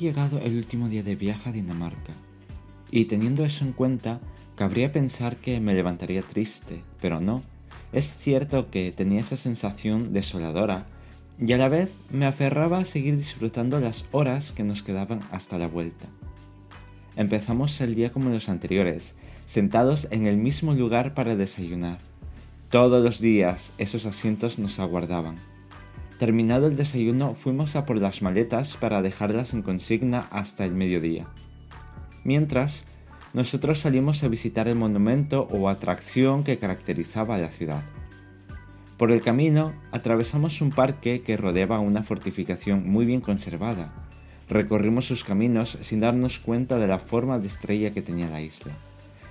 llegado el último día de viaje a Dinamarca, y teniendo eso en cuenta, cabría pensar que me levantaría triste, pero no. Es cierto que tenía esa sensación desoladora y a la vez me aferraba a seguir disfrutando las horas que nos quedaban hasta la vuelta. Empezamos el día como los anteriores, sentados en el mismo lugar para desayunar. Todos los días esos asientos nos aguardaban. Terminado el desayuno fuimos a por las maletas para dejarlas en consigna hasta el mediodía. Mientras, nosotros salimos a visitar el monumento o atracción que caracterizaba la ciudad. Por el camino atravesamos un parque que rodeaba una fortificación muy bien conservada. Recorrimos sus caminos sin darnos cuenta de la forma de estrella que tenía la isla.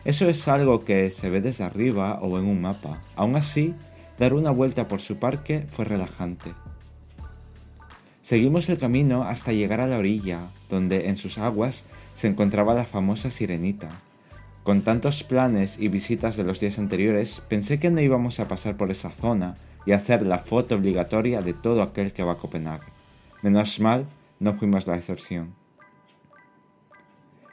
Eso es algo que se ve desde arriba o en un mapa. Aún así, dar una vuelta por su parque fue relajante. Seguimos el camino hasta llegar a la orilla, donde en sus aguas se encontraba la famosa sirenita. Con tantos planes y visitas de los días anteriores, pensé que no íbamos a pasar por esa zona y hacer la foto obligatoria de todo aquel que va a Copenhague. Menos mal, no fuimos la excepción.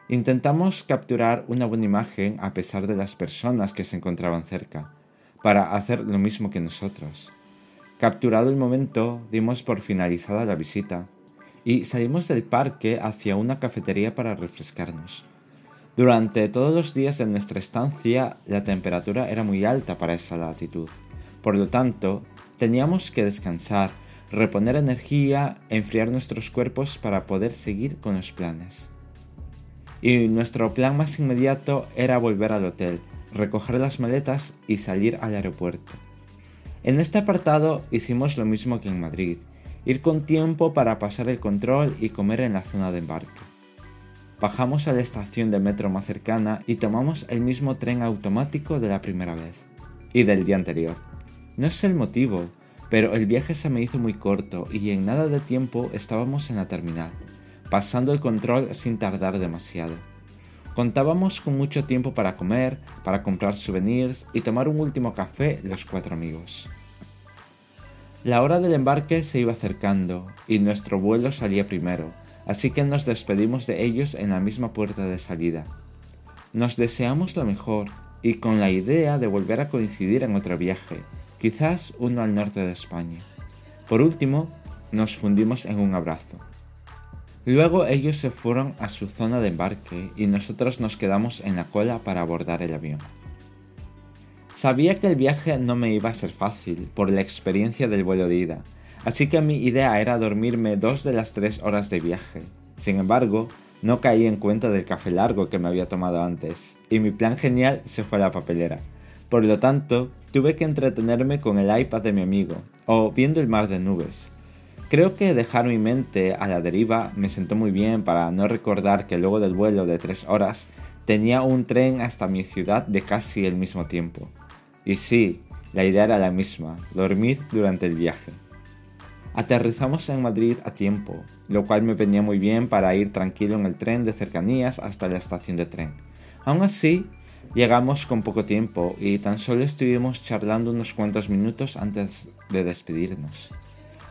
Intentamos capturar una buena imagen a pesar de las personas que se encontraban cerca, para hacer lo mismo que nosotros. Capturado el momento, dimos por finalizada la visita y salimos del parque hacia una cafetería para refrescarnos. Durante todos los días de nuestra estancia la temperatura era muy alta para esa latitud. Por lo tanto, teníamos que descansar, reponer energía, enfriar nuestros cuerpos para poder seguir con los planes. Y nuestro plan más inmediato era volver al hotel, recoger las maletas y salir al aeropuerto. En este apartado hicimos lo mismo que en Madrid, ir con tiempo para pasar el control y comer en la zona de embarque. Bajamos a la estación de metro más cercana y tomamos el mismo tren automático de la primera vez y del día anterior. No sé el motivo, pero el viaje se me hizo muy corto y en nada de tiempo estábamos en la terminal, pasando el control sin tardar demasiado. Contábamos con mucho tiempo para comer, para comprar souvenirs y tomar un último café los cuatro amigos. La hora del embarque se iba acercando y nuestro vuelo salía primero, así que nos despedimos de ellos en la misma puerta de salida. Nos deseamos lo mejor y con la idea de volver a coincidir en otro viaje, quizás uno al norte de España. Por último, nos fundimos en un abrazo. Luego ellos se fueron a su zona de embarque y nosotros nos quedamos en la cola para abordar el avión. Sabía que el viaje no me iba a ser fácil por la experiencia del vuelo de ida, así que mi idea era dormirme dos de las tres horas de viaje. Sin embargo, no caí en cuenta del café largo que me había tomado antes, y mi plan genial se fue a la papelera. Por lo tanto, tuve que entretenerme con el iPad de mi amigo, o viendo el mar de nubes, Creo que dejar mi mente a la deriva me sentó muy bien para no recordar que luego del vuelo de tres horas tenía un tren hasta mi ciudad de casi el mismo tiempo. Y sí, la idea era la misma, dormir durante el viaje. Aterrizamos en Madrid a tiempo, lo cual me venía muy bien para ir tranquilo en el tren de cercanías hasta la estación de tren. Aún así, llegamos con poco tiempo y tan solo estuvimos charlando unos cuantos minutos antes de despedirnos.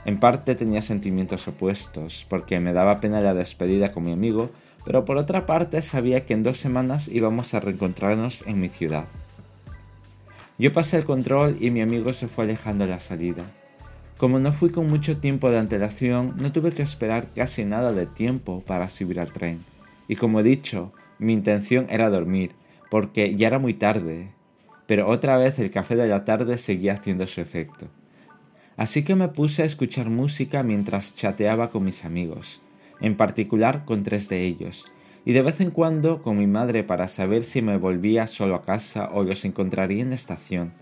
En parte tenía sentimientos opuestos, porque me daba pena la despedida con mi amigo, pero por otra parte sabía que en dos semanas íbamos a reencontrarnos en mi ciudad. Yo pasé el control y mi amigo se fue alejando a la salida. Como no fui con mucho tiempo de antelación, no tuve que esperar casi nada de tiempo para subir al tren. Y como he dicho, mi intención era dormir, porque ya era muy tarde. Pero otra vez el café de la tarde seguía haciendo su efecto. Así que me puse a escuchar música mientras chateaba con mis amigos, en particular con tres de ellos, y de vez en cuando con mi madre para saber si me volvía solo a casa o los encontraría en la estación.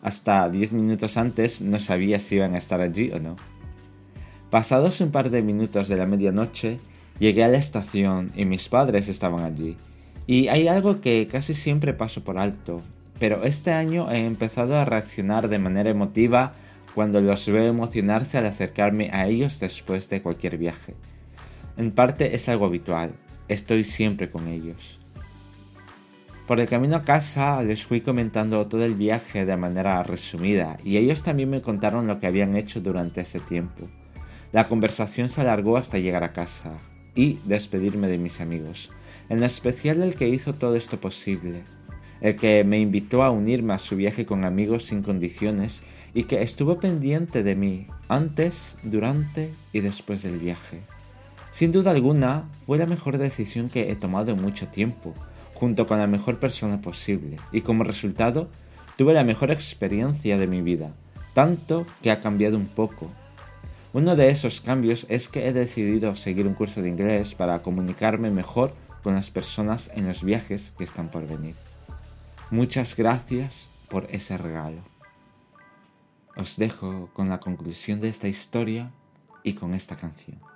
Hasta diez minutos antes no sabía si iban a estar allí o no. Pasados un par de minutos de la medianoche, llegué a la estación y mis padres estaban allí. Y hay algo que casi siempre paso por alto, pero este año he empezado a reaccionar de manera emotiva cuando los veo emocionarse al acercarme a ellos después de cualquier viaje. En parte es algo habitual, estoy siempre con ellos. Por el camino a casa les fui comentando todo el viaje de manera resumida y ellos también me contaron lo que habían hecho durante ese tiempo. La conversación se alargó hasta llegar a casa. y despedirme de mis amigos, en especial el que hizo todo esto posible, el que me invitó a unirme a su viaje con amigos sin condiciones y que estuvo pendiente de mí antes, durante y después del viaje. Sin duda alguna, fue la mejor decisión que he tomado en mucho tiempo, junto con la mejor persona posible, y como resultado, tuve la mejor experiencia de mi vida, tanto que ha cambiado un poco. Uno de esos cambios es que he decidido seguir un curso de inglés para comunicarme mejor con las personas en los viajes que están por venir. Muchas gracias por ese regalo. Os dejo con la conclusión de esta historia y con esta canción.